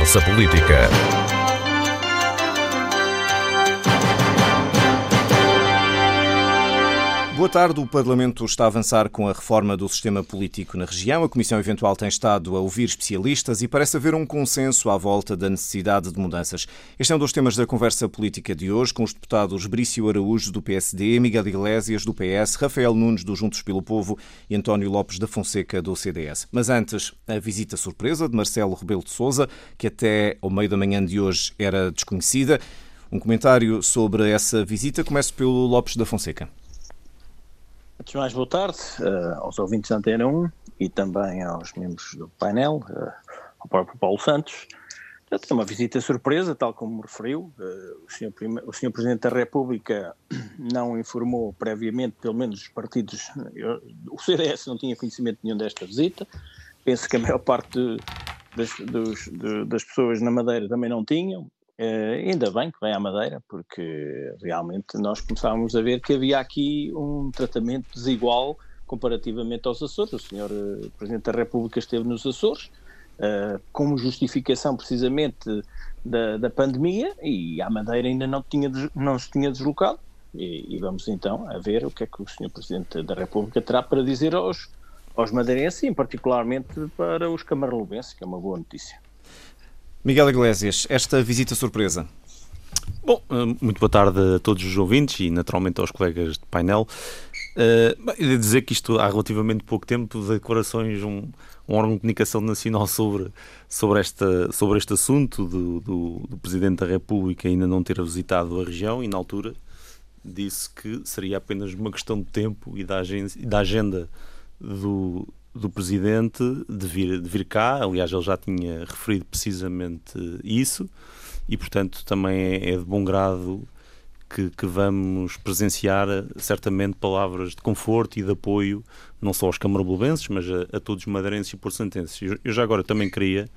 Conversa Política. Boa tarde. O Parlamento está a avançar com a reforma do sistema político na região. A Comissão Eventual tem estado a ouvir especialistas e parece haver um consenso à volta da necessidade de mudanças. Este é um dos temas da conversa política de hoje, com os deputados Brício Araújo, do PSD, Miguel Iglesias, do PS, Rafael Nunes, do Juntos pelo Povo e António Lopes da Fonseca, do CDS. Mas antes, a visita surpresa de Marcelo Rebelo de Sousa, que até ao meio da manhã de hoje era desconhecida. Um comentário sobre essa visita. Começo pelo Lopes da Fonseca. Antes de mais, boa tarde uh, aos ouvintes da Antena 1 e também aos membros do painel, uh, ao próprio Paulo Santos. É uma visita surpresa, tal como me referiu. Uh, o, senhor o senhor Presidente da República não informou previamente, pelo menos os partidos. O CDS não tinha conhecimento nenhum desta visita. Penso que a maior parte de, das, dos, de, das pessoas na Madeira também não tinham. Uh, ainda bem que vem à Madeira, porque realmente nós começávamos a ver que havia aqui um tratamento desigual comparativamente aos Açores. O senhor uh, Presidente da República esteve nos Açores, uh, como justificação precisamente da, da, pandemia, e a Madeira ainda não, tinha, não se tinha deslocado. E, e, vamos então a ver o que é que o senhor Presidente da República terá para dizer aos, aos madeirenses, e particularmente para os camarlubenses, que é uma boa notícia. Miguel Iglesias, esta visita surpresa. Bom, eh, muito boa tarde a todos os ouvintes e naturalmente aos colegas de painel. Uh, de dizer que isto há relativamente pouco tempo de declarações um, um órgão de comunicação nacional sobre, sobre, esta, sobre este assunto do, do, do, Presidente da República ainda não ter visitado a região e na altura disse que seria apenas uma questão de tempo e da da agenda do, do Presidente de vir, de vir cá. Aliás, ele já tinha referido precisamente isso e, portanto, também é, é de bom grado que, que, vamos presenciar certamente palavras de conforto e de apoio, não só aos camaroblubenses, mas a, a todos os madeirenses e porcentenses. Eu, eu já agora também queria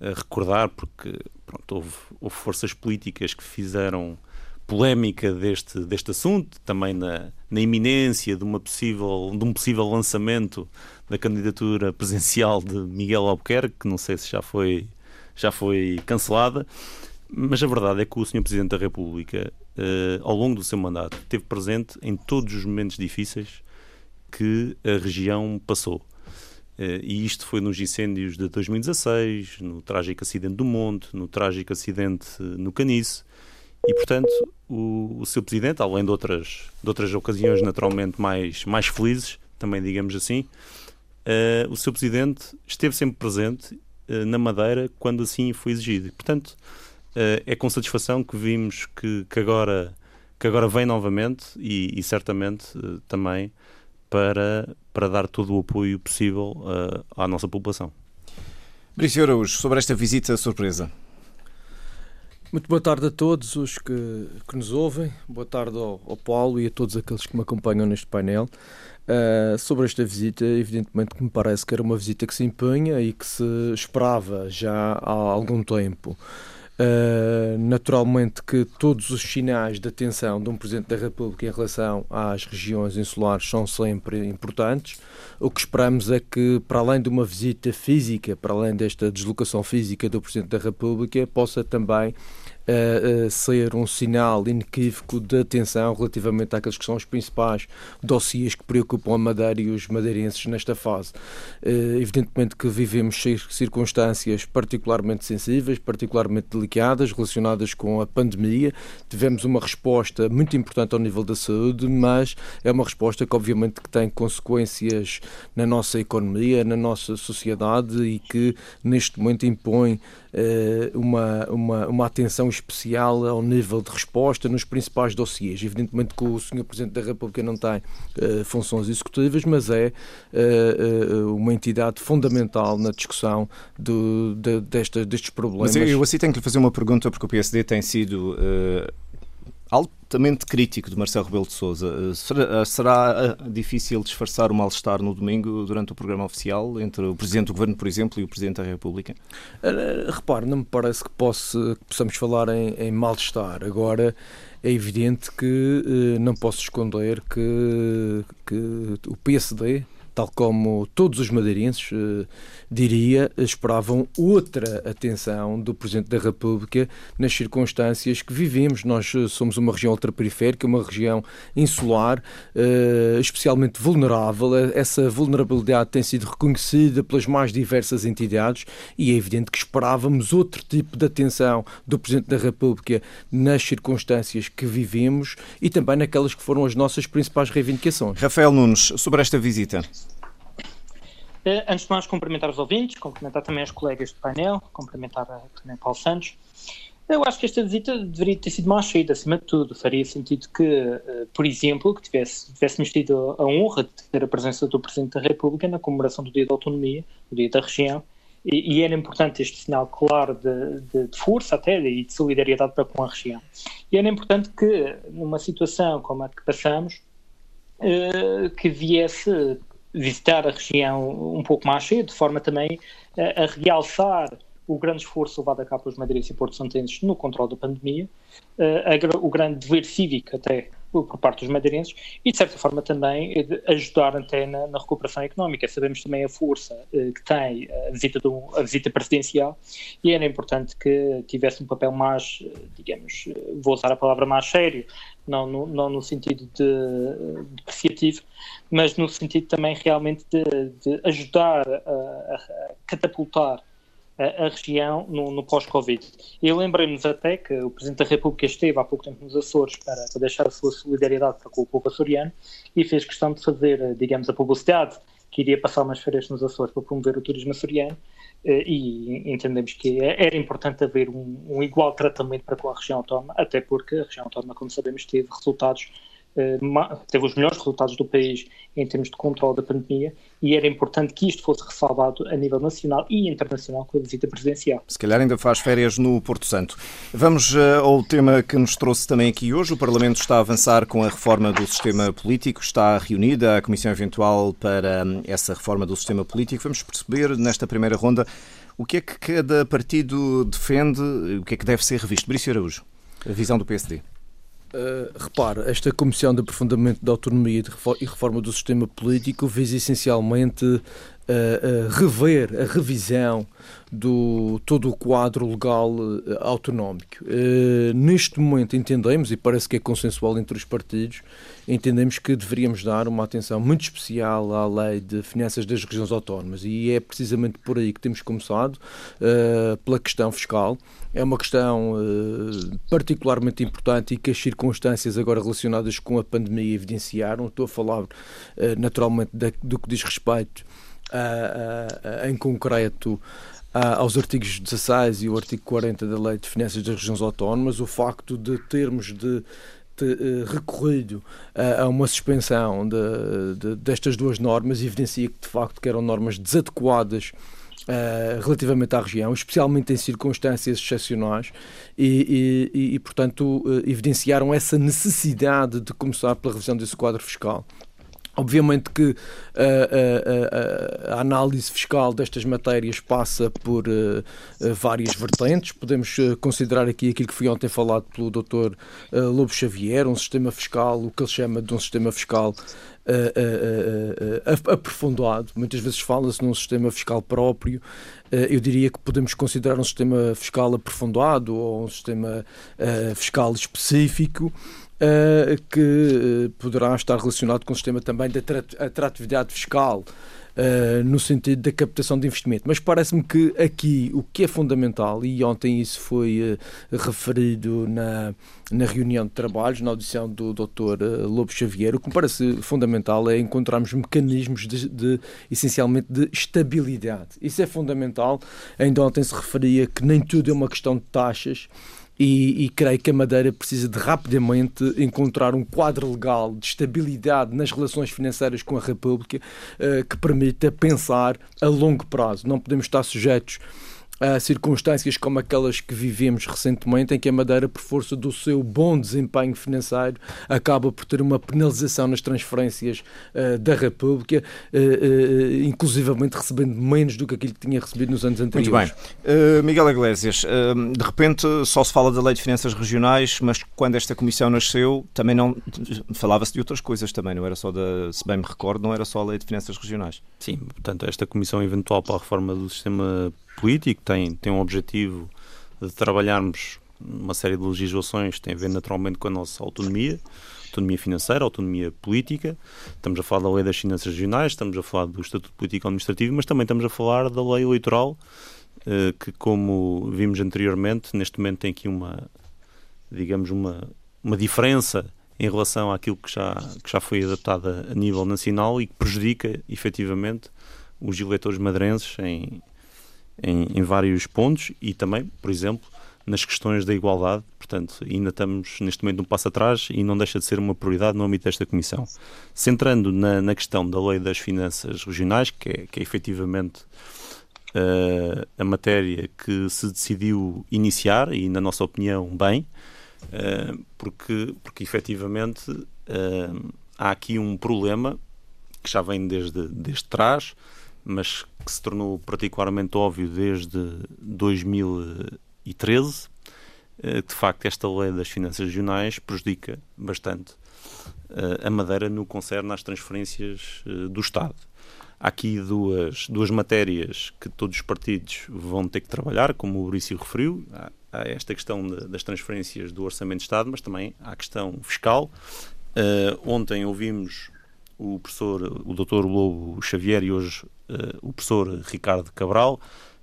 uh, recordar, porque pronto, houve, houve forças políticas que fizeram polémica deste, deste assunto, também na, na iminência de, uma possível, de um possível lançamento da candidatura presidencial de Miguel Albuquerque, que não sei se já foi, já foi cancelada, mas a verdade é que o Sr. Presidente da República, eh, ao longo do seu mandato, esteve presente em todos os momentos difíceis que a região passou. Uh, e isto foi nos incêndios de 2016, no trágico acidente do Monte, no trágico acidente no Canice, e, portanto, o, o seu presidente, além de outras, de outras ocasiões naturalmente mais, mais felizes, também digamos assim, uh, o seu presidente esteve sempre presente uh, na Madeira quando assim foi exigido. Portanto, uh, é com satisfação que vimos que, que, agora, que agora vem novamente e, e certamente também para, para dar todo o apoio possível à nossa população. Brício Araújo, sobre esta visita surpresa. Muito boa tarde a todos os que, que nos ouvem, boa tarde ao, ao, Paulo e a todos aqueles que me acompanham neste painel. Uh, sobre esta visita, evidentemente que me parece que era uma visita que se empenha e que se esperava já há algum tempo. Uh, naturalmente que todos os sinais de atenção de um Presidente da República em relação às regiões insulares são sempre importantes. O que esperamos é que, para além de uma visita física, para além desta deslocação física do Presidente da República, possa também uh, ser um sinal inequívoco de atenção relativamente àqueles que são os principais dossiês que preocupam a Madeira e os madeirenses nesta fase. Uh, evidentemente que vivemos circunstâncias particularmente sensíveis, particularmente delicadas, relacionadas com a pandemia. Tivemos uma resposta muito importante ao nível da saúde, mas é uma resposta que obviamente que tem consequências na nossa economia, na nossa sociedade e que neste momento impõe uma, uma, uma atenção especial ao nível de resposta nos principais dossiês. Evidentemente que o Sr. Presidente da República não tem uh, funções executivas, mas é uh, uma entidade fundamental na discussão do, de, desta, destes problemas. Mas eu assim tenho que lhe fazer uma pergunta, porque o PSD tem sido altamente crítico de Marcelo Rebelo de Sousa. Será, será difícil disfarçar o mal-estar no domingo durante o programa oficial entre o Presidente do Governo, por exemplo, e o Presidente da República? Repare, não me parece que, que possamos falar em, em mal-estar. Agora, é evidente que não posso esconder que, que o PSD tal como todos os madeirenses, eh, diria, esperavam outra atenção do Presidente da República nas circunstâncias que vivemos. Nós eh, somos uma região ultraperiférica, uma região insular, eh, especialmente vulnerável. Essa vulnerabilidade tem sido reconhecida pelas mais diversas entidades e é evidente que esperávamos outro tipo de atenção do Presidente da República nas circunstâncias que vivemos e também naquelas que foram as nossas principais reivindicações. Rafael Nunes, sobre esta visita. Eh, antes de mais, cumprimentar os ouvintes, cumprimentar também os colegas do painel, cumprimentar também Paulo Santos. Eu acho que esta visita deveria ter sido mais cheia, acima de tudo. Faria sentido que, eh, por exemplo, que tivesse, tivéssemos tido a honra de ter a presença do Presidente da República na comemoração do Dia da Autonomia, do Dia da Região, e, e era importante este sinal claro de, de, de, força até e de solidariedade para com a região. E era importante que, numa situação como a que passamos, eh, que viesse visitar a região um pouco mais cedo, de forma também a, a realçar o grande esforço levado a cabo pelos madeirenses e porto santenses no controle da pandemia, uh, a, o grande dever cívico até por parte dos madeirenses e, de certa forma, também ajudar até na, na recuperação económica. Sabemos também a força uh, que tem a visita, do, a visita presidencial e era importante que tivesse um papel mais, digamos, vou usar a palavra mais sério, não no, não no sentido de, depreciativo, mas no sentido também realmente de, de ajudar a, a catapultar a, a região no, no pós-Covid. E lembrei-nos até que o Presidente da República esteve há pouco tempo nos Açores para, para deixar a sua solidariedade para com o povo açoriano e fez questão de fazer, digamos, a publicidade que iria passar umas férias nos Açores para promover o turismo açoriano e entendemos que era importante haver um, um igual tratamento para com a região autónoma, até porque a região autónoma, como sabemos, teve resultados eh, teve os melhores resultados do país em termos de controle da pandemia e era importante que isto fosse ressalvado a nível nacional e internacional com a visita presidencial. Se calhar ainda faz férias no Porto Santo. Vamos eh, ao tema que nos trouxe também aqui hoje. O Parlamento está a avançar com a reforma do sistema político. Está reunida a Comissão Eventual para hum, essa reforma do sistema político. Vamos perceber nesta primeira ronda o que é que cada partido defende, o que é que deve ser revisto. Brício Araújo, a visão do PSD. Uh, repara, esta Comissão de Aprofundamento da Autonomia e Reforma do Sistema Político visa essencialmente a, rever a revisão do todo o quadro legal uh, autonómico. Uh, neste momento entendemos, e parece que é consensual entre os partidos, entendemos que deveríamos dar uma atenção muito especial à lei de finanças das regiões autónomas e é precisamente por aí que temos começado, uh, pela questão fiscal. É uma questão particularmente importante e que as circunstâncias agora relacionadas com a pandemia evidenciaram. Estou a falar naturalmente do que diz respeito em concreto aos artigos 16 e o artigo 40 da Lei de Finanças das Regiões Autónomas, o facto de termos de recorrido a uma suspensão de, de, destas duas normas evidencia que de facto que eram normas desadequadas Uh, relativamente à região, especialmente em circunstâncias excepcionais, e, e, e portanto, uh, evidenciaram essa necessidade de começar pela revisão desse quadro fiscal. Obviamente que uh, uh, uh, a análise fiscal destas matérias passa por várias vertentes. Podemos considerar aqui aquilo que foi ontem falado pelo Dr. Lobo Xavier, um sistema fiscal, o que ele chama de um sistema fiscal aprofundado. Muitas vezes fala-se num sistema fiscal próprio. eu diria que podemos considerar um sistema fiscal aprofundado ou um sistema fiscal específico. Uh, que uh, poderá estar relacionado com o sistema também de atratividade fiscal, uh, no sentido da captação de investimento. Mas parece-me que aqui o que é fundamental, e ontem isso foi referido na, na reunião de trabalhos, na audição do Dr. Lobo Xavier, o que me parece fundamental é encontrarmos mecanismos de, de, essencialmente de estabilidade. Isso é fundamental. Ainda ontem se referia que nem tudo é uma questão de taxas e, e, creio que a Madeira precisa de rapidamente encontrar um quadro legal de estabilidade nas relações financeiras com a República uh, que permita pensar a longo prazo. Não podemos estar sujeitos há circunstâncias como aquelas que vivemos recentemente, em que a Madeira, por força do seu bom desempenho financeiro, acaba por ter uma penalização nas transferências uh, da República, uh, uh, inclusivamente recebendo menos do que aquilo que tinha recebido nos anos anteriores. Muito bem. Miguel Iglesias, de repente só se fala da Lei de Finanças Regionais, mas quando esta comissão nasceu, também não falava-se de outras coisas também, não era só da, se bem me recordo, não era só a Lei de Finanças Regionais. Sim, portanto, esta comissão eventual para a reforma do sistema político, tem, tem um objetivo de trabalharmos uma série de legislações que tem a ver naturalmente com a nossa autonomia, autonomia financeira, autonomia política. Estamos a falar da lei das finanças regionais, estamos a falar do Estatuto Político Administrativo, mas também estamos a falar da lei eleitoral, eh, que, como vimos anteriormente, neste momento tem aqui uma, digamos, uma, uma diferença em relação àquilo que já, que já foi adaptado a nível nacional e que prejudica efetivamente os eleitores madrenses em, em, em vários pontos e também, por exemplo, nas questões da igualdade. Portanto, ainda estamos neste momento um passo atrás e não deixa de ser uma prioridade no âmbito desta Comissão. Centrando na, na questão da lei das finanças regionais, que é, que é efetivamente uh, a matéria que se decidiu iniciar, e na nossa opinião, bem, uh, porque, porque efetivamente uh, há aqui um problema que já vem desde, desde trás, mas que se tornou particularmente óbvio desde 2013, eh, de facto esta lei das finanças regionais prejudica bastante eh, a Madeira no concerne às transferências eh, do Estado. Há aqui duas, duas matérias que todos os partidos vão ter que trabalhar, como o Maurício referiu. Há, há esta questão de, das transferências do Orçamento de Estado, mas também há a questão fiscal. Uh, ontem ouvimos o professor, o doutor Lobo Xavier e hoje o professor Ricardo Cabral,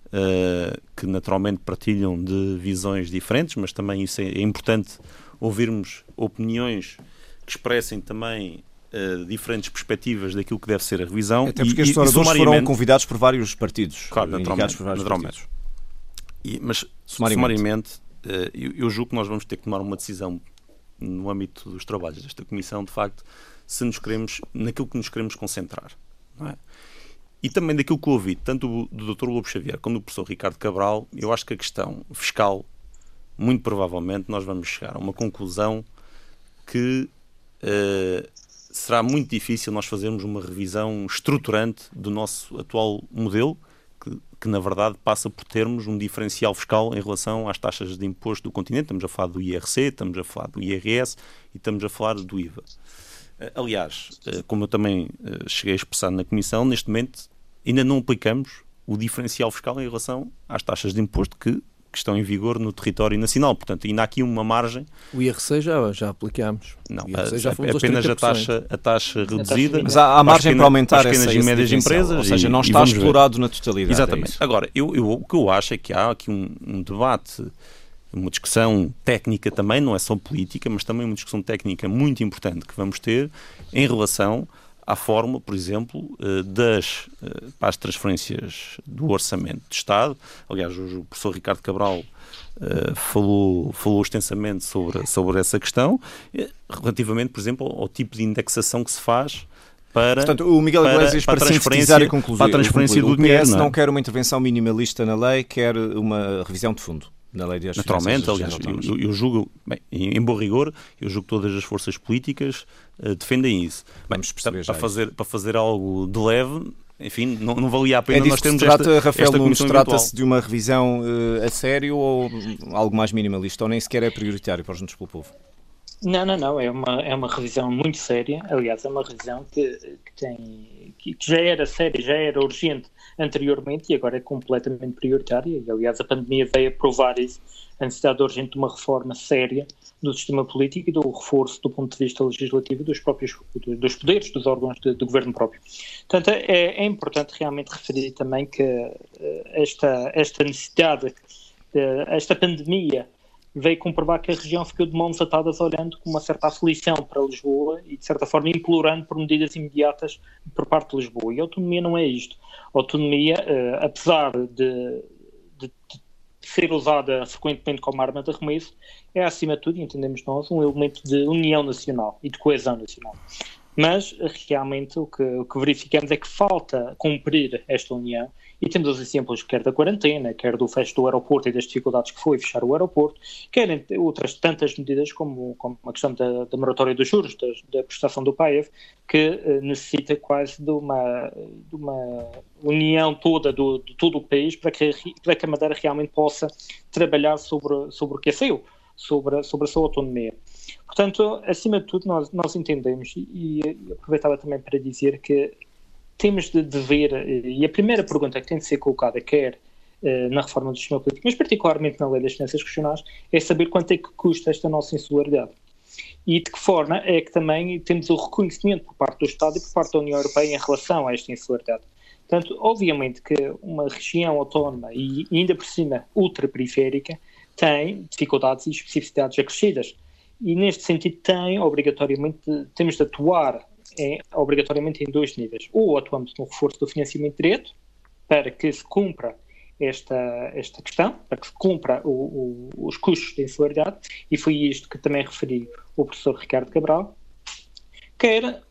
uh, que naturalmente partilham de visões diferentes, mas também isso é, é importante ouvirmos opiniões que expressem também uh, diferentes perspectivas daquilo que deve ser a revisão. Até porque e, estes oradores foram convidados por vários partidos. Claro, naturalmente. Por vários naturalmente. Partidos. E, mas, sumariamente, sumariamente eu, eu julgo que nós vamos ter que tomar uma decisão no âmbito dos trabalhos desta Comissão, de facto, se nos queremos, naquilo que nos queremos concentrar. É? E também daquilo que ouvi, tanto do Dr. Lobo Xavier como do professor Ricardo Cabral, eu acho que a questão fiscal, muito provavelmente, nós vamos chegar a uma conclusão que uh, será muito difícil nós fazermos uma revisão estruturante do nosso atual modelo, que, que, na verdade passa por termos um diferencial fiscal em relação às taxas de imposto do continente. Estamos a falar do IRC, estamos a falar do IRS e estamos a falar do IVA. Eh, aliás, eh, como eu também cheguei a expressar na Comissão, neste momento ainda não aplicamos o diferencial fiscal em relação às taxas de imposto que, que estão em vigor no território nacional. Portanto, ainda há aqui uma margem. O IRC já, já aplicámos. Não, já apenas a taxa, a taxa reduzida. Mas há, há margem para, aumentar as pequenas essa, e médias empresas. Ou seja, não está explorado ver. na totalidade. É Exatamente. É Agora, eu, eu, o que eu acho é que há aqui um, um debate uma discussão técnica também, não é só política, mas também uma discussão técnica muito importante que vamos ter em relação à forma, por exemplo, eh, das eh, para as transferências do orçamento de Estado. Aliás, o professor Ricardo Cabral Uh, falou, falou extensamente sobre, sobre essa questão, relativamente, por exemplo, ao, tipo de indexação que se faz para. Portanto, o Miguel Iglesias, para, para, para sintetizar e concluir, para a transferência do dinheiro. não, é? não quer uma intervenção minimalista na lei, quer uma revisão de fundo na lei de Naturalmente, aliás, eu, eu, julgo, bem, em, bom rigor, eu julgo que todas as forças políticas uh, defendem isso. Bem, para, para, fazer, para fazer algo de leve, enfim, não, não valia a pena é nós termos se trata, esta, Rafael esta Nunes, trata-se de uma revisão uh, a sério ou algo mais minimalista, ou nem sequer é prioritário para os Juntos pelo Povo? Não, não, não, é uma, é uma revisão muito séria, aliás, é uma revisão que, que tem, que já era séria, já era urgente anteriormente e agora é completamente prioritária. E, aliás, a pandemia veio a provar isso, a necessidade urgente de uma reforma séria do sistema político e do reforço do ponto de vista legislativo dos próprios dos poderes dos órgãos de, do governo próprio. Portanto, é, é importante realmente referir também que eh, esta, esta necessidade, esta pandemia veio comprovar que a região ficou de mãos atadas olhando com uma certa aflição para Lisboa e, de certa forma, implorando por medidas imediatas por parte de Lisboa. E a autonomia não é isto. A autonomia, uh, apesar de, de, de, ser usada frequentemente como arma de arremesso, é, acima de tudo, entendemos nós, um elemento de união nacional e de coesão nacional. Mas realmente o que, o que verificamos é que falta cumprir esta união e temos os exemplos quer da quarentena, quer do fecho do aeroporto e das dificuldades que foi fechar o aeroporto, quer outras tantas medidas como, como a questão da, da moratória dos juros, da, da prestação do PAEV, que uh, necessita quase de uma, de uma união toda do, de todo o país para que, para que a Madeira realmente possa trabalhar sobre, sobre o que é seu, sobre, sobre a sua autonomia. Portanto, acima de tudo, nós, nós entendemos, e, e aproveitava também para dizer que temos de, de ver, eh, e a primeira pergunta que tem de ser colocada, quer uh, na reforma do sistema político, mas particularmente na lei das finanças regionais, é saber quanto é que custa esta nossa insularidade. E de que forma é que também temos o reconhecimento por parte do Estado e por parte da União Europeia em relação a esta insularidade. Portanto, obviamente que uma região autónoma e ainda por cima ultraperiférica tem dificuldades e especificidades acrescidas. E neste sentido tem, obrigatoriamente, temos de atuar é obrigatoriamente em dois níveis. Ou atuamos no reforço do financiamento direto, para que se cumpra esta, esta questão, para que se cumpra o, o, os custos de insularidade, e foi isto que também referi o professor Ricardo Cabral, quer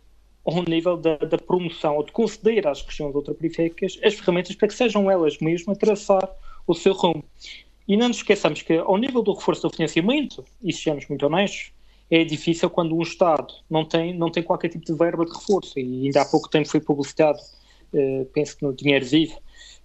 ao nível da, da, promoção ou de conceder às regiões ultraperiféricas as ferramentas para que sejam elas mesmas a traçar o seu rumo. E não nos esqueçamos que, ao nível do reforço do financiamento, e sejamos muito honestos, é difícil quando um Estado não tem, não tem qualquer tipo de verba de reforço. E ainda há pouco tempo foi publicitado, uh, penso que no Dinheiro Vivo,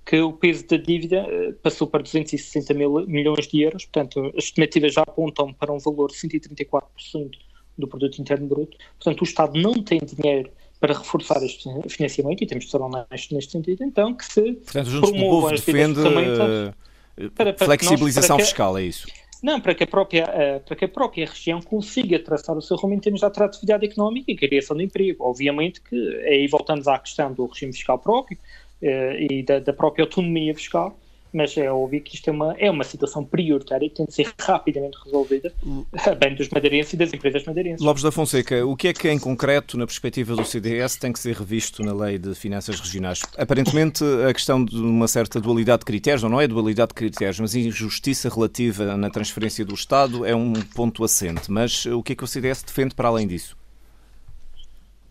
que o peso da dívida uh, passou para 260 mil milhões de euros. Portanto, as estimativas já apontam para um valor de 134% do produto interno bruto. Portanto, o Estado não tem dinheiro para reforçar este financiamento e temos de ser honestos neste sentido, então que se Portanto, promovam as defende uh, para, para flexibilização nós, para que, fiscal, é isso? Não, para que, a própria, uh, para que a própria região consiga traçar o seu rumo em termos de atratividade económica e criação de emprego. Obviamente que aí voltamos à questão do regime fiscal próprio uh, e da, da, própria autonomia fiscal, mas é óbvio que isto é uma, é uma situação prioritária e que tem de ser rapidamente resolvida a bem dos madeirenses e das empresas madeirenses. Lopes da Fonseca, o que é que em concreto, na perspectiva do CDS, tem que ser revisto na lei de finanças regionais? Aparentemente a questão de uma certa dualidade de critérios, ou não é dualidade de critérios, mas injustiça relativa na transferência do Estado é um ponto assente, mas o que é que o CDS defende para além disso?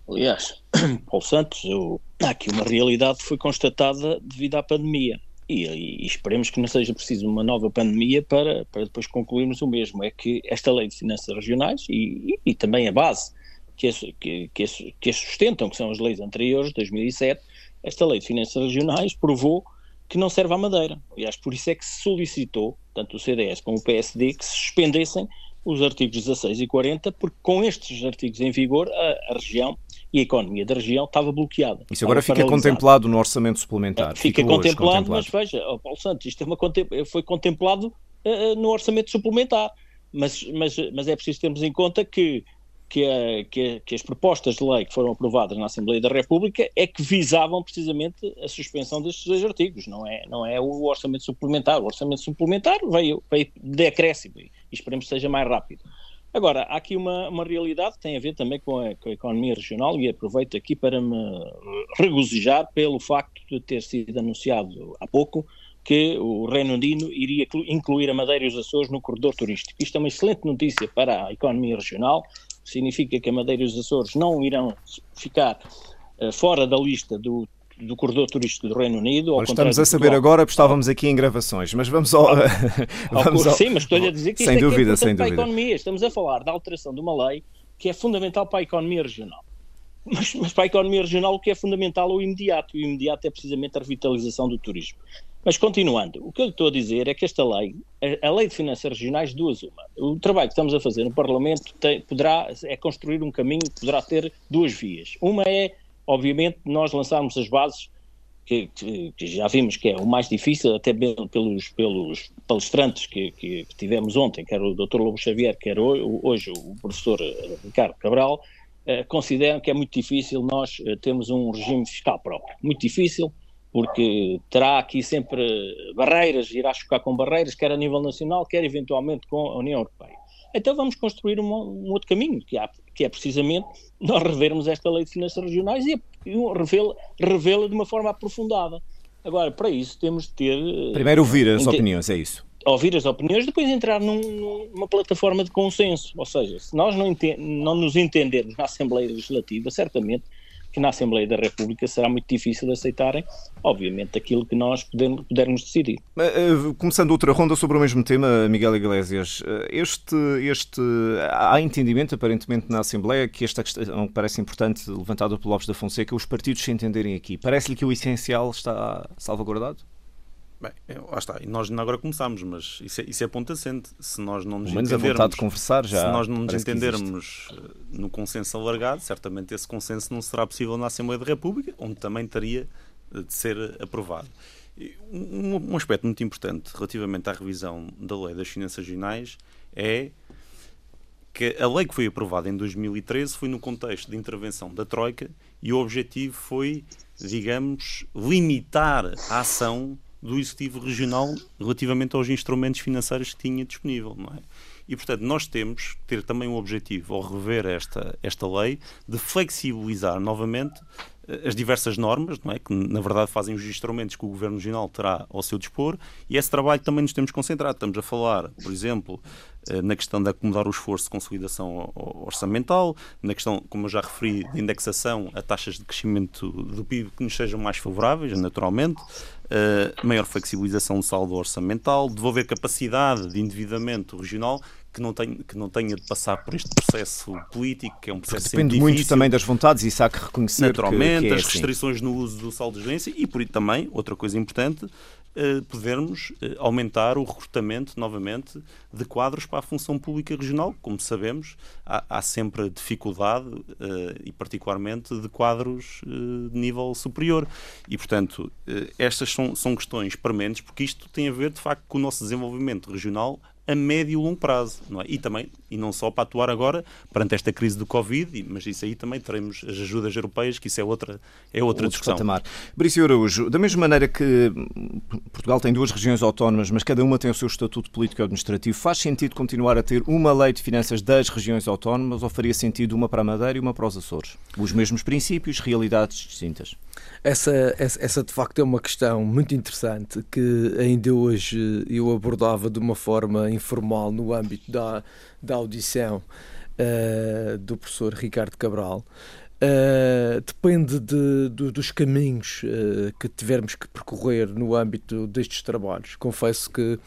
Aliás, Paulo Santos, eu, há aqui uma realidade que foi constatada devido à pandemia. E, e, esperemos que não seja preciso uma nova pandemia para, para depois concluirmos o mesmo. É que esta lei de finanças regionais e, e, e também a base que que, que, que as sustentam, que são as leis anteriores, de 2007, esta lei de finanças regionais provou que não serve à Madeira. Aliás, por isso é que se solicitou, tanto o CDS como o PSD, que se suspendessem os artigos 16 e 40, porque com estes artigos em vigor a, a região e a economia da região estava bloqueada. Isso agora fica contemplado no orçamento suplementar. Fica contemplado, contemplado, mas veja, oh Paulo Santos, isto é uma, foi contemplado uh, no orçamento suplementar. Mas, mas, mas é preciso termos em conta que que, a, que, a, que, as propostas de lei que foram aprovadas na Assembleia da República é que visavam precisamente a suspensão destes dois artigos, não é, não é o orçamento suplementar. O orçamento suplementar veio, veio de acréscimo esperemos que seja mais rápido. Agora, há aqui uma, uma realidade que tem a ver também com a, com a, economia regional e aproveito aqui para me regozijar pelo facto de ter sido anunciado há pouco que o Reino Unido iria incluir a Madeira e os Açores no corredor turístico. Isto é uma excelente notícia para a economia regional, significa que a Madeira e os Açores não irão ficar uh, fora da lista do do corredor turístico do Reino Unido. Olha, estamos a saber agora, porque estávamos aqui em gravações, mas vamos ao. vamos ao... Sim, mas estou-lhe a dizer que sem isto dúvida, é sem para dúvida. a economia. Estamos a falar da alteração de uma lei que é fundamental para a economia regional. Mas, mas para a economia regional o que é fundamental é o imediato, e o imediato é precisamente a revitalização do turismo. Mas continuando, o que eu estou a dizer é que esta lei, a, a lei de finanças regionais, duas uma. O trabalho que estamos a fazer no Parlamento tem, poderá, é construir um caminho que poderá ter duas vias. Uma é obviamente, nós lançarmos as bases, que, que, que, já vimos que é o mais difícil, até pelos, pelos palestrantes que, que, tivemos ontem, quer o Dr. Lobo Xavier, quer hoje o professor eh, Ricardo Cabral, eh, consideram que é muito difícil nós eh, termos um regime fiscal próprio. Muito difícil, porque terá aqui sempre barreiras, irá chocar com barreiras, quer a nível nacional, quer eventualmente com a União Europeia. Então vamos construir um, um outro caminho, que, há, que, é precisamente nós revermos esta lei de finanças regionais e, revê-la revê de uma forma aprofundada. Agora, para isso temos de ter... Primeiro ouvir as opiniões, é isso? ouvir as opiniões, depois entrar num, numa plataforma de consenso. Ou seja, se nós não, não nos entendermos na Assembleia Legislativa, certamente que na Assembleia da República será muito difícil aceitarem, obviamente, aquilo que nós pudermos, decidir. Eh, começando outra ronda sobre o mesmo tema, Miguel Iglesias, eh, este, este, há entendimento aparentemente na Assembleia que esta questão parece importante, levantada pelo Lopes da Fonseca, os partidos se entenderem aqui. Parece-lhe que o essencial está salvaguardado? Bem, lá está. E nós agora começamos, mas isso é, isso é ponto assente. Se nós não nos menos entendermos, a vontade de conversar já. Se nós não nos entendermos eh, no consenso alargado, certamente esse consenso não será possível na Assembleia da República, onde também teria eh, de ser aprovado. Um, um aspecto muito importante relativamente à revisão da lei das finanças regionais é que a lei que foi aprovada em 2013 foi no contexto de intervenção da Troika e o objetivo foi, digamos, limitar a ação do Executivo Regional relativamente aos instrumentos financeiros que tinha disponível, não é? E, portanto, nós temos que ter também o objetivo, ao rever esta, esta lei, de flexibilizar novamente eh, as diversas normas, não é? que na verdade fazem os instrumentos que o Governo Regional terá ao seu dispor, e esse trabalho também nos temos concentrado. Estamos a falar, por exemplo, na questão de acomodar o esforço de consolidação orçamental, na questão, como eu já referi, de indexação a taxas de crescimento do PIB que nos sejam mais favoráveis, naturalmente, uh, maior flexibilização do saldo orçamental, devolver capacidade de endividamento regional que não, tenha, que não tenha de passar por este processo político, que é um processo Depende muito também das vontades, e isso há que reconhecer. Naturalmente, que, que é as assim. restrições no uso do saldo de urgência e por também, outra coisa importante, uh, podermos uh, aumentar o recrutamento, novamente, de quadros para a função pública regional. Como sabemos, há, há sempre dificuldade, uh, e particularmente de quadros de nível superior. E, portanto, estas são, são questões prementes, porque isto tem a ver, de facto, com o nosso desenvolvimento regional a médio e longo prazo. Não é? E também, e não só para atuar agora perante esta crise do Covid, mas isso aí também teremos as ajudas europeias, que isso é outra, é outra discussão. Patamar. Brício Araújo, da mesma maneira que Portugal tem duas regiões autónomas, mas cada uma tem o seu estatuto político e administrativo, faz sentido continuar a ter uma lei de finanças das regiões autónomas ou faria sentido uma para a Madeira e uma para os Açores? Os mesmos princípios, realidades distintas? Essa, essa, essa, de facto é uma questão muito interessante que ainda hoje eu abordava de uma forma informal no âmbito da, da audição uh, do professor Ricardo Cabral. Uh, depende de, de, dos caminhos uh, que tivermos que percorrer no âmbito destes trabalhos. Confesso que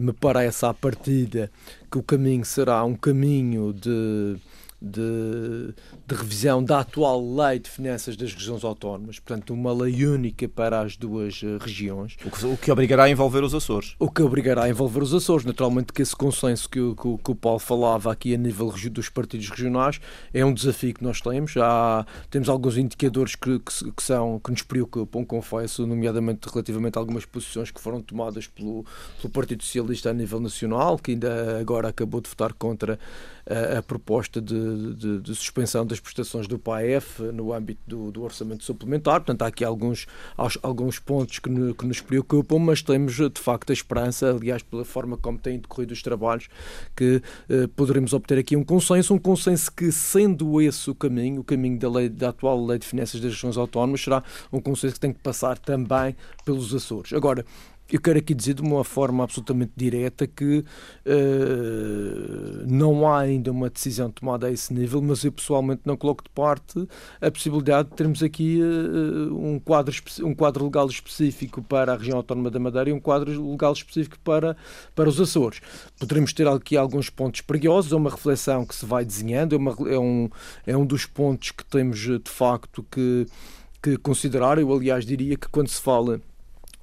me parece à partida que o caminho será um caminho de de, de, revisão da atual lei de finanças das regiões autónomas, portanto, uma lei única para as duas uh, regiões. O que, o que, obrigará a envolver os Açores. O que obrigará a envolver os Açores. Naturalmente, que esse consenso que, que, que o Paulo falava aqui a nível dos partidos regionais é um desafio que nós temos. Já temos alguns indicadores que, que, são, que nos preocupam, confesso, nomeadamente relativamente a algumas posições que foram tomadas pelo, pelo Partido Socialista a nível nacional, que ainda agora acabou de votar contra a, a proposta de, de, de, suspensão das prestações do PAEF no âmbito do, do, orçamento suplementar. Portanto, há aqui alguns, alguns pontos que, que nos preocupam, mas temos de facto a esperança, aliás, pela forma como têm decorrido os trabalhos, que eh, poderemos obter aqui um consenso, um consenso que, sendo esse o caminho, o caminho da, lei, da atual Lei de Finanças das Regiões Autónomas, será um consenso que tem que passar também pelos Açores. Agora, eu quero aqui dizer de uma forma absolutamente direta que uh, não há ainda uma decisão tomada a esse nível, mas eu pessoalmente não coloco de parte a possibilidade de termos aqui uh, um, quadro, um quadro legal específico para a região autónoma da Madeira e um quadro legal específico para, para os Açores. Poderemos ter aqui alguns pontos perigosos, é uma reflexão que se vai desenhando, é, uma, é, um, é um dos pontos que temos de facto que, que considerar. Eu, aliás, diria que quando se fala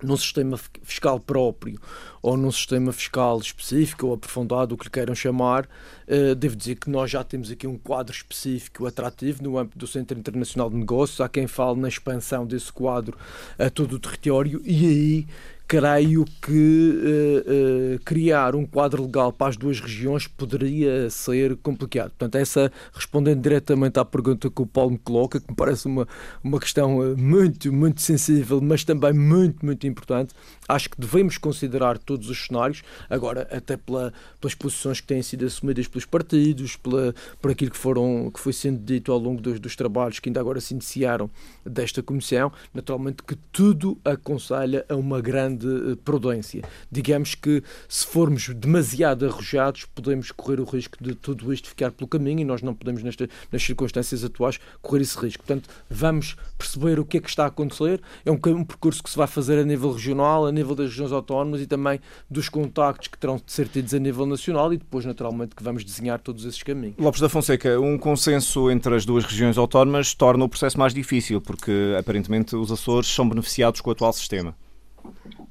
num sistema fiscal próprio ou num sistema fiscal específico ou aprofundado, o que lhe queiram chamar, uh, devo dizer que nós já temos aqui um quadro específico atrativo no âmbito do Centro Internacional de Negócios. Há quem fale na expansão desse quadro a todo o território e aí creio que uh, uh, criar um quadro legal para as duas regiões poderia ser complicado. Portanto, essa, respondendo diretamente à pergunta que o Paulo me coloca, que me parece uma, uma questão eh, muito, muito sensível, mas também muito, muito importante, acho que devemos considerar todos os cenários, agora, até pela, pelas posições que têm sido assumidas pelos partidos, pela, por aquilo que, foram, que foi sendo dito ao longo dos, dos trabalhos que ainda agora se iniciaram desta comissão, naturalmente que tudo aconselha a uma grande grande prudência. Digamos que se formos demasiado arrojados, podemos correr o risco de tudo isto ficar pelo caminho e nós não podemos, nesta, nas circunstâncias atuais, correr esse risco. Portanto, vamos perceber o que é que está a acontecer. É um, um percurso que se vai fazer a nível regional, a nível das regiões autónomas e também dos contactos que terão de ser tidos a nível nacional e depois, naturalmente, que vamos desenhar todos esses caminhos. Lopes da Fonseca, um consenso entre as duas regiões autónomas torna o processo mais difícil, porque aparentemente os Açores são beneficiados com o atual sistema.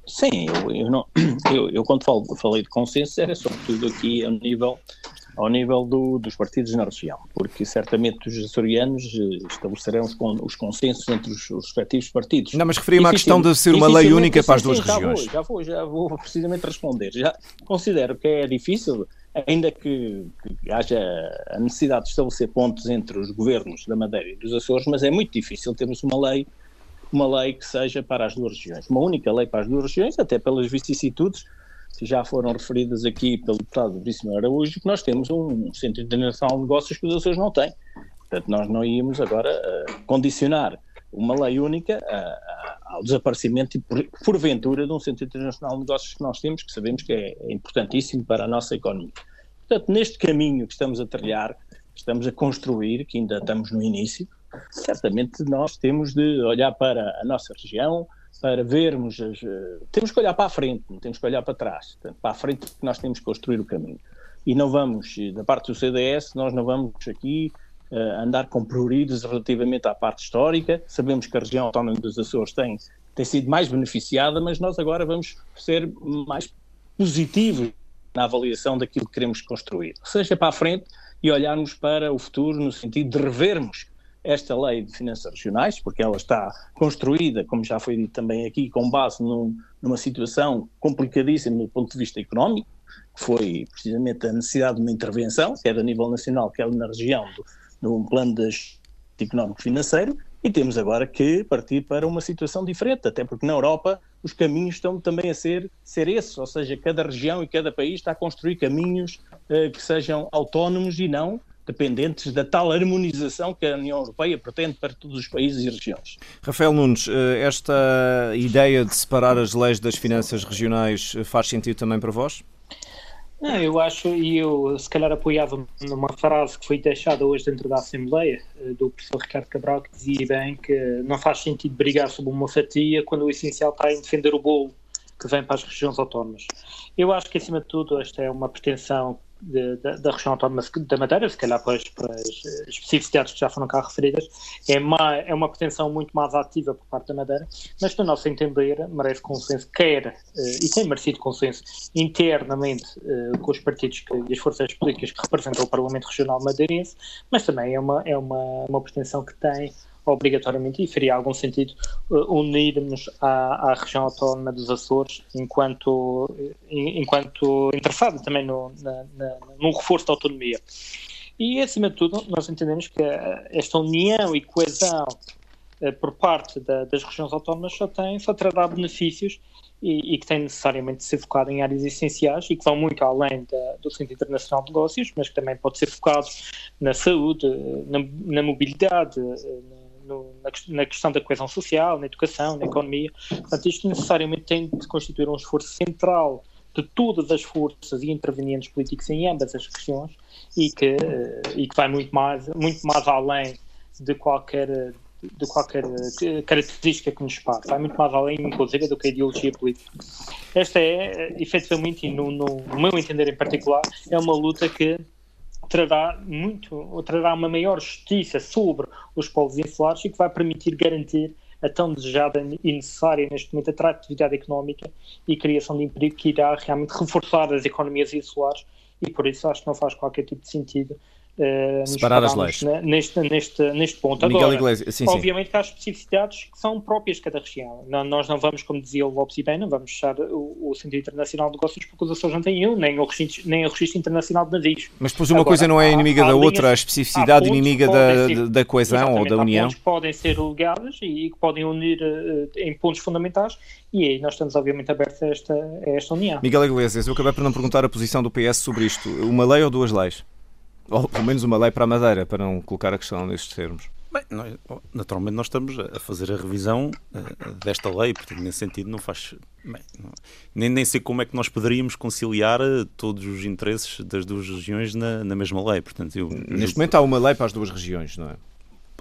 Sim, eu, eu, não, eu, eu quando falo, falei de consenso era sobretudo aqui ao nível, ao nível do, dos partidos na região, porque certamente os açorianos eh, estabelecerão os, os consensos entre os, os respectivos partidos. Não, mas referi-me à questão de ser uma lei única para as duas sim, regiões. Já vou, já vou, já vou precisamente responder. Já considero que é difícil, ainda que, que, haja a necessidade de estabelecer pontos entre os governos da Madeira e dos Açores, mas é muito difícil termos uma lei uma lei que seja para as duas regiões. Uma única lei para as duas regiões, até pelas vicissitudes que já foram referidas aqui pelo deputado Veríssimo Araújo, que nós temos um Centro Internacional de Negócios que os Açores não têm. Portanto, nós não íamos agora uh, condicionar uma lei única uh, ao desaparecimento, por, porventura, de um Centro Internacional de Negócios que nós temos, que sabemos que é, é importantíssimo para a nossa economia. Portanto, neste caminho que estamos a trilhar, que estamos a construir, que ainda estamos no início, certamente nós temos de olhar para a nossa região, para vermos, as, temos que olhar para a frente, não temos que olhar para trás, Portanto, para a frente que nós temos que construir o caminho. E não vamos, da parte do CDS, nós não vamos aqui uh, andar com prioridades relativamente à parte histórica, sabemos que a região autónoma dos Açores tem, tem sido mais beneficiada, mas nós agora vamos ser mais positivos na avaliação daquilo que queremos construir. Seja para a frente e olharmos para o futuro no sentido de revermos esta lei de finanças regionais, porque ela está construída, como já foi dito também aqui, com base num, numa situação complicadíssima do ponto de vista económico, que foi precisamente a necessidade de uma intervenção, quer a nível nacional, quer na região, num plano económico-financeiro, e temos agora que partir para uma situação diferente, até porque na Europa os caminhos estão também a ser, ser esses, ou seja, cada região e cada país está a construir caminhos uh, que sejam autónomos e não dependentes da tal harmonização que a União Europeia pretende para todos os países e regiões. Rafael Nunes, eh, esta ideia de separar as leis das finanças regionais eh, faz sentido também para vós? Não, eu acho, e eu se calhar apoiava numa frase que foi deixada hoje dentro da Assembleia, eh, do professor Ricardo Cabral, que dizia bem que não faz sentido brigar sobre uma fatia quando o essencial está em defender o bolo que vem para as regiões autónomas. Eu acho que, acima de tudo, esta é uma pretensão da região autónoma da Madeira, se calhar para as, para as especificidades que já foram cá referidas, é uma, é uma pretensão muito mais ativa por parte da Madeira, mas, no nosso entender, merece consenso, quer, uh, e tem merecido consenso internamente uh, com os partidos que, e as forças políticas que representam o Parlamento Regional Madeirense, mas também é uma, é uma, uma pretensão que tem obrigatoriamente, e faria algum sentido, uh, unirmos à, à, região autónoma dos Açores enquanto, enquanto interessado também no, na, na, reforço da autonomia. E, acima de tudo, nós entendemos que esta união e coesão por parte da, das regiões autónomas só, tem, só trará benefícios e, e, que tem necessariamente de ser focado em áreas essenciais e que vão muito além da, do Centro Internacional de Negócios, mas que também pode ser focado na saúde, na, na mobilidade, na, no, na, na, questão da coesão social, na educação, na economia. Portanto, isto necessariamente tem de constituir um esforço central de todas as forças e intervenientes políticos em ambas as regiões e que, eh, e que vai muito mais, muito mais além de qualquer de qualquer eh, característica que nos passa. Vai muito mais além, inclusive, do que a ideologia política. Esta é, eh, efetivamente, e no, no meu entender em particular, é uma luta que trará muito, trará uma maior justiça sobre os povos insulares e que vai permitir garantir a tão desejada e necessária neste momento atratividade económica e criação de emprego que irá realmente reforçar as economias insulares e por isso acho que não faz qualquer tipo de sentido Uh, Separar as leis. Neste, neste, neste ponto. Miguel Agora, Iglesias, sim, obviamente sim. que há especificidades que são próprias de cada região. Não, nós não vamos, como dizia o Lopes e bem, não vamos fechar o, o Centro Internacional de Negócios porque os Açores não têm um, nem o, registro, nem o Registro Internacional de Navios. Mas depois uma Agora, coisa não é inimiga há, da há outra, a especificidade inimiga da, ser, da coesão ou da união. que podem ser ligadas e que podem unir uh, em pontos fundamentais e aí nós estamos obviamente abertos a esta, a esta união. Miguel Iglesias, eu acabei por não perguntar a posição do PS sobre isto. Uma lei ou duas leis? Ou pelo menos uma lei para a Madeira, para não colocar a questão nestes termos. Bem, nós, naturalmente nós estamos a fazer a revisão uh, desta lei, portanto, nesse sentido não faz. Bem, não, nem, nem sei como é que nós poderíamos conciliar uh, todos os interesses das duas regiões na, na mesma lei. Portanto, eu, Neste eu... momento há uma lei para as duas regiões, não é?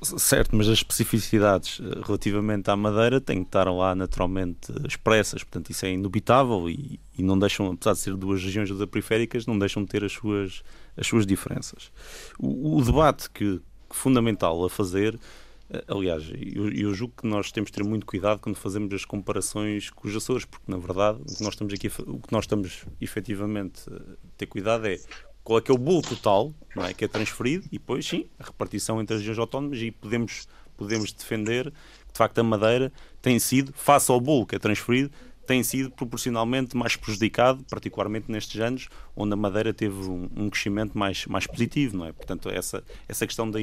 Certo, mas as especificidades eh, relativamente à Madeira têm que estar lá naturalmente expressas, portanto isso é indubitável e, e não deixam, apesar de ser duas regiões periféricas, não deixam de ter as suas, as suas diferenças. O, o debate que, que, fundamental a fazer, eh, aliás, eu, eu, julgo que nós temos de ter muito cuidado quando fazemos as comparações com os Açores, porque na verdade o que nós estamos aqui, o que nós estamos efetivamente a ter cuidado é qual é que é o bolo total não é, que é transferido e depois, sim, a repartição entre as regiões autónomas e podemos, podemos defender que, de facto, a Madeira tem sido, face ao bolo que é transferido, tem sido proporcionalmente mais prejudicado, particularmente nestes anos, onde a Madeira teve um, um crescimento mais, mais positivo, não é? Portanto, essa, essa questão do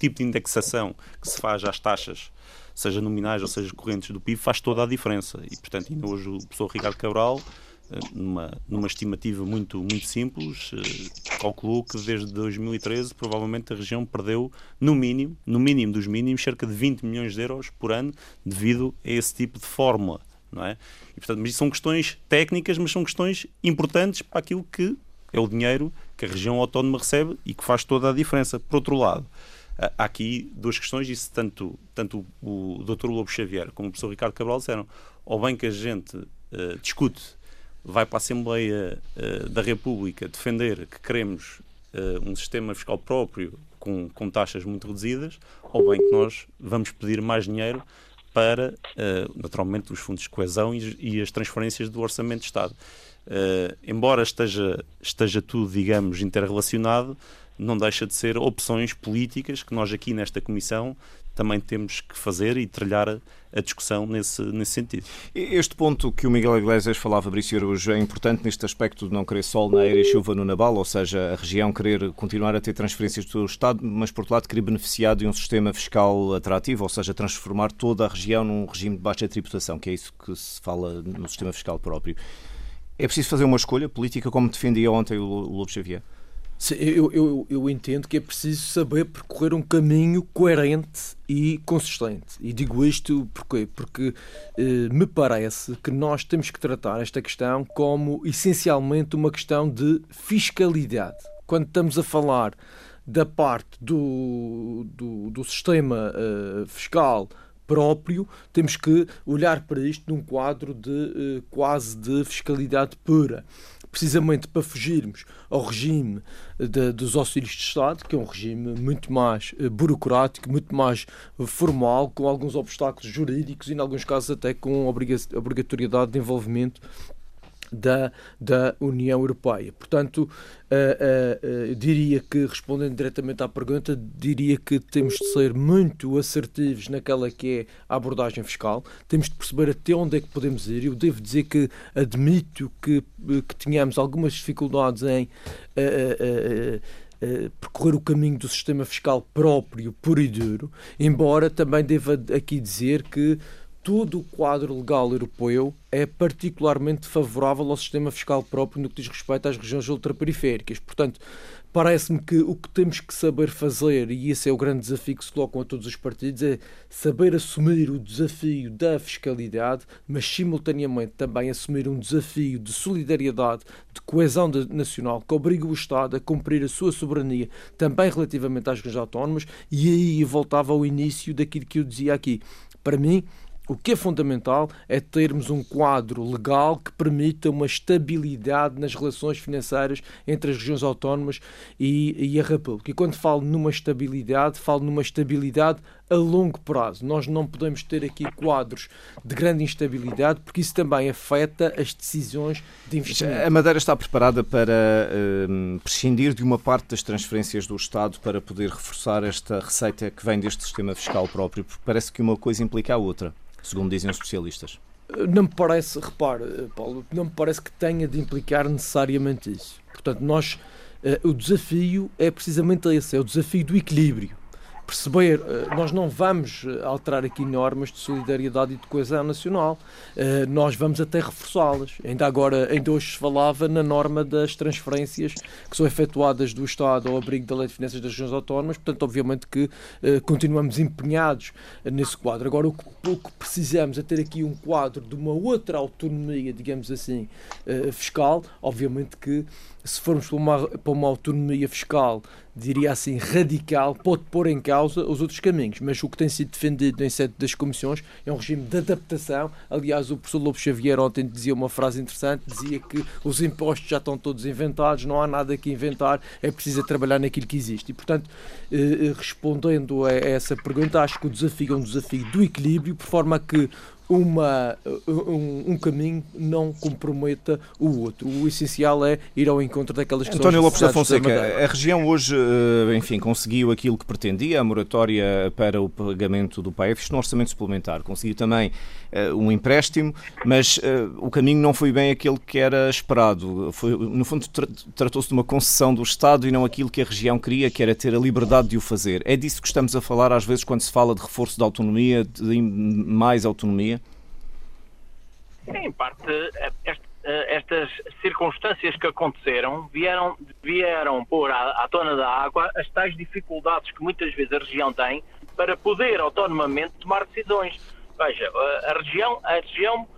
tipo de indexação que se faz às taxas, seja nominais ou seja correntes do PIB, faz toda a diferença. E, portanto, ainda hoje o professor Ricardo Cabral numa, numa estimativa muito, muito simples, eh, calculou que desde 2013 provavelmente a região perdeu no mínimo, no mínimo dos mínimos, cerca de 20 milhões de euros por ano devido a esse tipo de fórmula. Não é? E, portanto, mas são questões técnicas, mas são questões importantes para aquilo que é o dinheiro que a região autónoma recebe e que faz toda a diferença. Por outro lado, há aqui duas questões, e tanto, tanto o Dr. Lobo Xavier como o professor Ricardo Cabral disseram, ou bem que a gente uh, discute vai para a Assembleia uh, da República defender que queremos uh, um sistema fiscal próprio com, com taxas muito reduzidas, ou bem que nós vamos pedir mais dinheiro para, uh, naturalmente, os fundos de coesão e, e, as transferências do Orçamento de Estado. embora esteja, esteja tudo, digamos, interrelacionado, não deixa de ser opções políticas que nós aqui nesta Comissão também temos que fazer e trilhar a discussão nesse, nesse sentido. Este ponto que o Miguel Iglesias falava, Fabrício Araújo, é importante neste aspecto de não querer sol na era e chuva no Nabal, ou seja, a região querer continuar a ter transferências do Estado, mas por outro lado querer beneficiar de um sistema fiscal atrativo, ou seja, transformar toda a região num regime de baixa tributação, que é isso que se fala no sistema fiscal próprio. É preciso fazer uma escolha política, como defendia ontem o Lobo Xavier? Eu, eu, eu entendo que é preciso saber percorrer um caminho coerente e consistente. E digo isto porquê? porque eh, me parece que nós temos que tratar esta questão como essencialmente uma questão de fiscalidade. Quando estamos a falar da parte do, do, do sistema uh, fiscal próprio, temos que olhar para isto num quadro de uh, quase de fiscalidade pura. Precisamente para fugirmos ao regime de, dos auxílios de Estado, que é um regime muito mais uh, burocrático, muito mais formal, com alguns obstáculos jurídicos e, em alguns casos, até com obrigatoriedade de envolvimento da, da União Europeia. Portanto, uh, uh, diria que, respondendo diretamente à pergunta, diria que temos de ser muito assertivos naquela que é a abordagem fiscal, temos de perceber até onde é que podemos ir. Eu devo dizer que admito que, que tenhamos algumas dificuldades em. Uh, percorrer o caminho do sistema fiscal próprio, puro e duro, embora também deva aqui dizer que todo o quadro legal europeu é particularmente favorável ao sistema fiscal próprio no que diz respeito às regiões ultraperiféricas. Portanto, parece-me que o que temos que saber fazer, e esse é o grande desafio que se colocam a todos os partidos, é saber assumir o desafio da fiscalidade, mas simultaneamente também assumir um desafio de solidariedade, de coesão nacional, que obriga o Estado a cumprir a sua soberania, também relativamente às regiões autónomas, e aí voltava ao início daquilo que eu dizia aqui. Para mim, o que é fundamental é termos um quadro legal que permita uma estabilidade nas relações financeiras entre as regiões autónomas e, e, a República. E quando falo numa estabilidade, falo numa estabilidade a longo prazo. Nós não podemos ter aqui quadros de grande instabilidade, porque isso também afeta as decisões de investimento. A Madeira está preparada para uh, prescindir de uma parte das transferências do Estado para poder reforçar esta receita que vem deste sistema fiscal próprio, porque parece que uma coisa implica a outra segundo dizem os especialistas? Não me parece, repare, Paulo, não me parece que tenha de implicar necessariamente isso. Portanto, nós, uh, o desafio é precisamente esse, é o desafio do equilíbrio. Perceber, nós não vamos alterar aqui normas de solidariedade e de coesão nacional, nós vamos até reforçá-las. Ainda agora, ainda hoje se falava na norma das transferências que são efetuadas do Estado ao abrigo da Lei de Finanças das Regiões Autónomas, portanto, obviamente que continuamos empenhados nesse quadro. Agora, o que precisamos é ter aqui um quadro de uma outra autonomia, digamos assim, fiscal, obviamente que se formos para uma, para uma autonomia fiscal, diria assim, radical, pode pôr em causa os outros caminhos. Mas o que tem sido defendido em sede das comissões é um regime de adaptação. Aliás, o professor Lobo Xavier ontem dizia uma frase interessante, dizia que os impostos já estão todos inventados, não há nada que inventar, é preciso trabalhar naquilo que existe. E, portanto, eh, eh, respondendo a essa pergunta, acho que o desafio é um desafio do equilíbrio, por forma a que uma, um, um, caminho não comprometa o outro. O essencial é ir ao encontro daquelas pessoas. António Lopes da Fonseca, a região hoje, eh, enfim, conseguiu aquilo que pretendia, a moratória para o pagamento do PAEF, no orçamento suplementar. Conseguiu também uh, um empréstimo, mas uh, o caminho não foi bem aquele que era esperado. Foi, no fundo, tra tratou-se de uma concessão do Estado e não aquilo que a região queria, que era ter a liberdade de o fazer. É disso que estamos a falar às vezes quando se fala de reforço da autonomia, de mais autonomia? Em parte, estas circunstâncias que aconteceram vieram, vieram pôr à, à tona da água as tais dificuldades que muitas vezes a região tem para poder autonomamente tomar decisões. Veja, a região, a região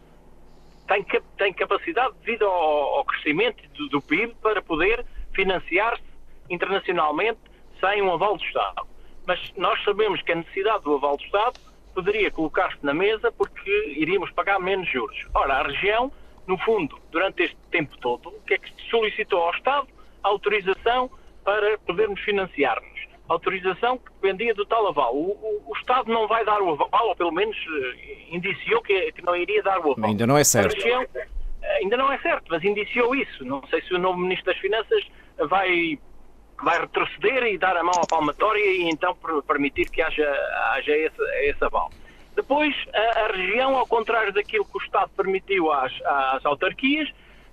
tem, tem capacidade, devido ao, ao crescimento do, do, PIB, para poder financiar-se internacionalmente sem um aval do Estado. Mas nós sabemos que a necessidade do aval do Estado poderia colocar-se na mesa porque iríamos pagar menos juros. Ora, a região, no fundo, durante este tempo todo, o que é que solicitou ao Estado? A autorização para podermos financiar-nos. Autorização que dependia do tal aval. O, o, o, Estado não vai dar o aval, ou pelo menos uh, indiciou que, que, não iria dar o aval. Ainda não é certo. Região, uh, ainda não é certo, mas indiciou isso. Não sei se o novo Ministro das Finanças vai vai retroceder e dar a mão à palmatória e então permitir que haja, haja esse, esse aval. Depois, a, a, região, ao contrário daquilo que o Estado permitiu às, às autarquias,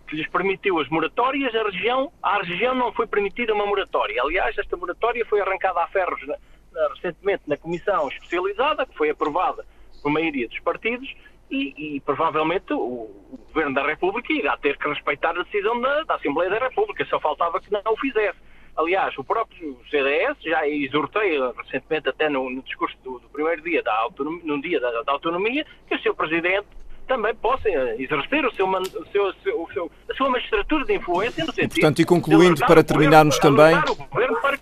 que lhes permitiu as moratórias, a região, à região não foi permitida uma moratória. Aliás, esta moratória foi arrancada a ferros na, na, recentemente na comissão especializada, que foi aprovada por maioria dos partidos, e, e provavelmente o, o, Governo da República irá ter que respeitar a decisão da, da Assembleia da República, só faltava que não o fizesse. Aliás, o próprio CDS já exortei recentemente, até no, no discurso do, do, primeiro dia da autonomia, no dia da, da autonomia, que o seu presidente também possa exercer o seu, o seu, o seu, a sua magistratura de influência no sentido. Portanto, e concluindo, para terminarmos também.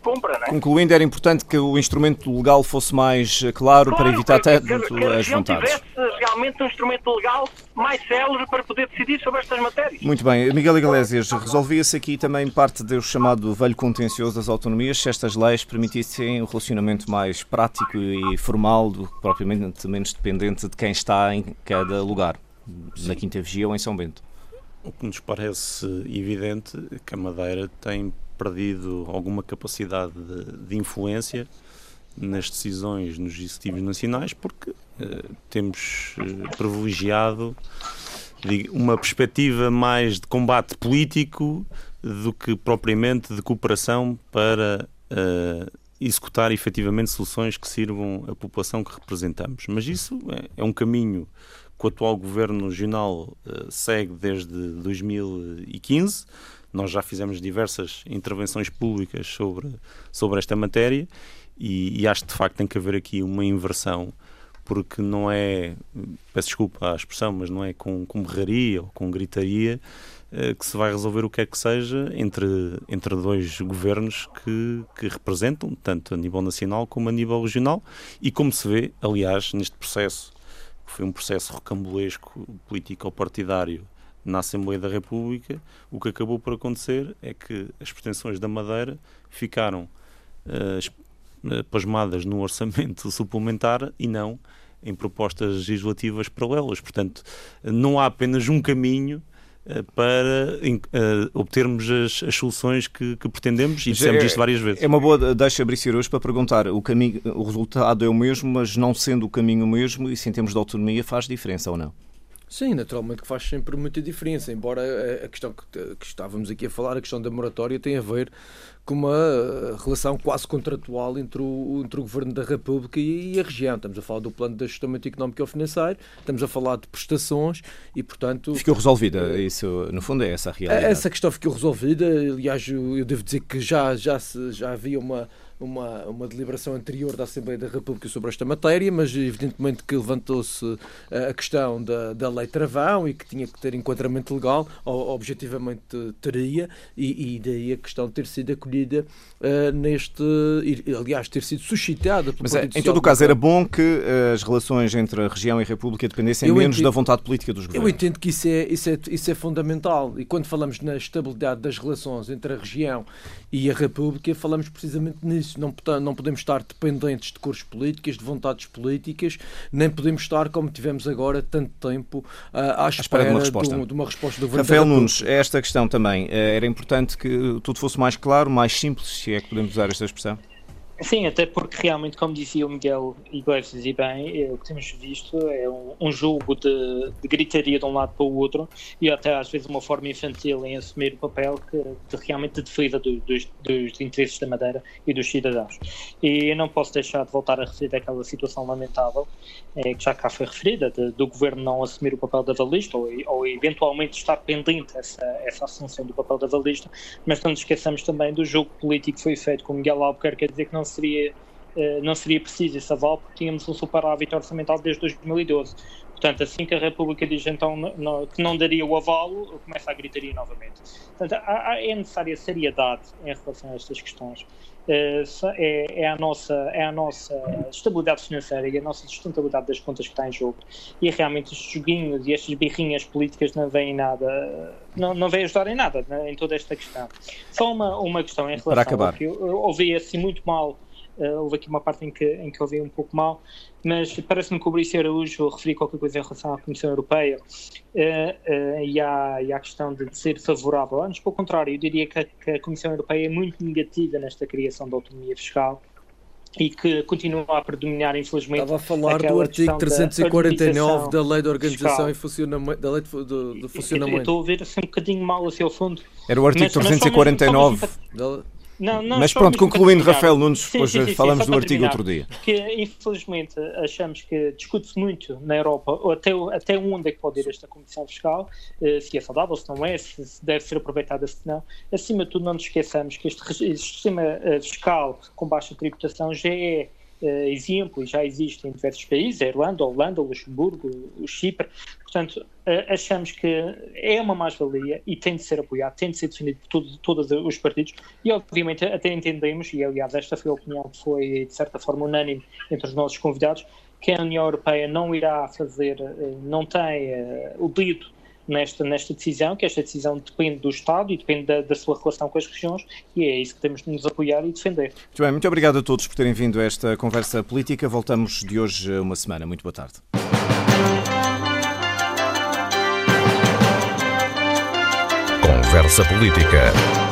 Compra, é? Concluindo, era importante que o instrumento legal fosse mais claro, claro para evitar até que, que, que as vontades. tivesse realmente um instrumento legal mais célere para poder decidir sobre estas matérias. Muito bem. Miguel Iglesias, resolvia-se aqui também parte do chamado velho contencioso das autonomias se estas leis permitissem um relacionamento mais prático e formal do propriamente menos dependente de quem está em cada lugar, Sim. na Quinta Vigia ou em São Bento. O que nos parece evidente é que a Madeira tem perdido alguma capacidade de, de influência nas decisões nos executivos nacionais porque uh, temos uh, privilegiado digo, uma perspectiva mais de combate político do que propriamente de cooperação para uh, executar efetivamente soluções que sirvam a população que representamos. Mas isso é, é um caminho que o atual governo regional segue desde 2015. Nós já fizemos diversas intervenções públicas sobre, sobre esta matéria e, e, acho que de facto tem que haver aqui uma inversão, porque não é, peço desculpa a expressão, mas não é com, com berraria ou com gritaria eh, que se vai resolver o que é que seja entre, entre dois governos que, que representam, tanto a nível nacional como a nível regional, e como se vê, aliás, neste processo, foi um processo rocambolesco político-partidário na Assembleia da República, o que acabou por acontecer é que as pretensões da Madeira ficaram uh, pasmadas no orçamento suplementar e não em propostas legislativas paralelas. Portanto, não há apenas um caminho para uh, obtermos as, as soluções que, que, pretendemos e dissemos é, isto várias vezes. É uma boa deixa abrir hoje para perguntar o caminho, o resultado é o mesmo, mas não sendo o caminho o mesmo, e se em termos de autonomia faz diferença ou não? Sim, naturalmente que faz sempre muita diferença, embora a questão que, que estávamos aqui a falar, a questão da moratória, tem a ver com uma eh, relação quase contratual entre o, entre o Governo da República e a região. Estamos a falar do plano de ajustamento económico e financeiro, estamos a falar de prestações e, portanto... Ficou resolvida, isso no fundo é essa a realidade. Essa questão ficou resolvida, aliás, eu devo dizer que já, já, já havia uma uma, uma deliberação anterior da Assembleia da República sobre esta matéria, mas evidentemente que levantou-se eh, a questão da, da lei travão e que tinha que ter enquadramento legal, objetivamente teria, e, e daí a questão ter sido acolhida uh, neste, aliás, ter sido suscitada Mas é, em todo o caso era bom que as relações entre a região e a República dependessem eu menos entendo, da vontade política dos governos. Eu entendo que isso é, isso, é, isso é fundamental, e quando falamos na estabilidade das relações entre a região e a República, falamos precisamente nisso isso. Não, não podemos estar dependentes de cores políticas, de vontades políticas, nem podemos estar, como tivemos agora, tanto tempo uh, à, espera, de uma resposta, de, de uma resposta do governo. Rafael Nunes, esta questão também. Eh, era importante que tudo fosse mais claro, mais simples, se é que podemos usar esta expressão? Sim, até porque realmente, como dizia o Miguel e bem, é, o que temos visto é um, um jogo de, de, gritaria de um lado para o outro e até às vezes uma forma infantil em assumir o papel que, de realmente de defesa do, dos, dos, interesses da Madeira e dos cidadãos. E eu não posso deixar de voltar a referir aquela situação lamentável é, que já cá foi referida, de, do governo não assumir o papel da valista ou, ou eventualmente estar pendente essa, essa assunção do papel da valista, mas não nos esqueçamos também do jogo político que foi feito com Miguel Albuquerque, quer dizer que não seria, eh, não seria preciso esse aval porque tínhamos um superávit orçamental desde 2012. Portanto, assim que a República diz então não, que não daria o avalo, começa a gritaria novamente. Portanto, há, há, é necessária seriedade em relação a estas questões. É, é, a nossa, é a nossa estabilidade financeira e a nossa sustentabilidade das contas que está em jogo. E realmente estes joguinhos e estas birrinhas políticas não vêm nada, não, não vêm ajudar em nada né, em toda esta questão. Só uma, uma questão em relação Para acabar. ao que eu, eu ouvi assim muito mal Uh, houve aqui uma parte em que, em que ouvi um pouco mal, mas parece-me que o Brice Araújo referiu qualquer coisa em relação à Comissão Europeia uh, uh, e, à, e à questão de ser favorável. Antes, pelo contrário, eu diria que a, que a Comissão Europeia é muito negativa nesta criação da autonomia fiscal e que continua a predominar, infelizmente. Estava a falar do artigo 349 da, da Lei de Organização fiscal. e Funcionamento, da Lei de, de, de Funcionamento. Eu, estou a ouvir assim um bocadinho mal assim ao fundo. Era o artigo mas, 349. Mas só mesmo, não, não Mas pronto, concluindo, Rafael Nunes, sim, depois sim, sim, falamos do artigo outro dia. Porque, infelizmente, achamos que discute-se muito na Europa até, até onde é que pode ir esta Comissão Fiscal, eh, se é saudável, se não é, se deve ser aproveitada, se não. Acima de tudo, não nos esqueçamos que este, este sistema eh, fiscal com baixa tributação já é uh, exemplo, e já existe em diversos países, a Irlanda, a Holanda, o Luxemburgo, o Chipre. Portanto, uh, achamos que é uma mais-valia e tem de ser apoiado, tem de ser defendido por todo, todos os partidos e, obviamente, até entendemos, e aliás, esta foi a opinião que foi, de certa forma, unânime entre os nossos convidados, que a União Europeia não irá fazer, uh, não tem o dedo nesta, nesta decisão, que esta decisão depende do Estado e depende da, da, sua relação com as regiões, e é isso que temos de nos apoiar e defender. Muito bem, muito obrigado a todos por terem vindo a esta conversa política. Voltamos de hoje a uma semana. Muito boa tarde. Conversa Política.